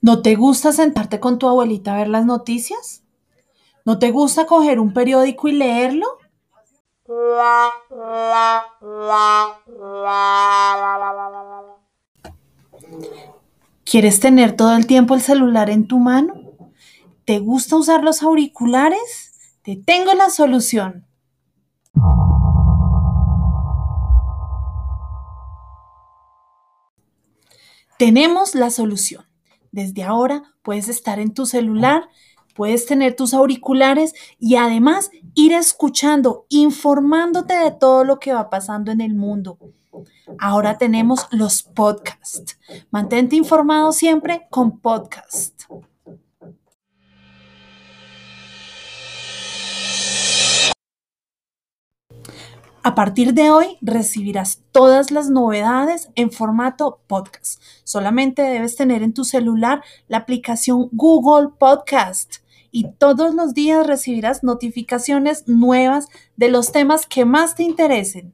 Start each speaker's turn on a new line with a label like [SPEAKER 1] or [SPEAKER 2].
[SPEAKER 1] ¿No te gusta sentarte con tu abuelita a ver las noticias? ¿No te gusta coger un periódico y leerlo? ¿Quieres tener todo el tiempo el celular en tu mano? ¿Te gusta usar los auriculares? Te tengo la solución. Tenemos la solución. Desde ahora puedes estar en tu celular, puedes tener tus auriculares y además ir escuchando, informándote de todo lo que va pasando en el mundo. Ahora tenemos los podcasts. Mantente informado siempre con podcast. A partir de hoy recibirás todas las novedades en formato podcast. Solamente debes tener en tu celular la aplicación Google Podcast y todos los días recibirás notificaciones nuevas de los temas que más te interesen.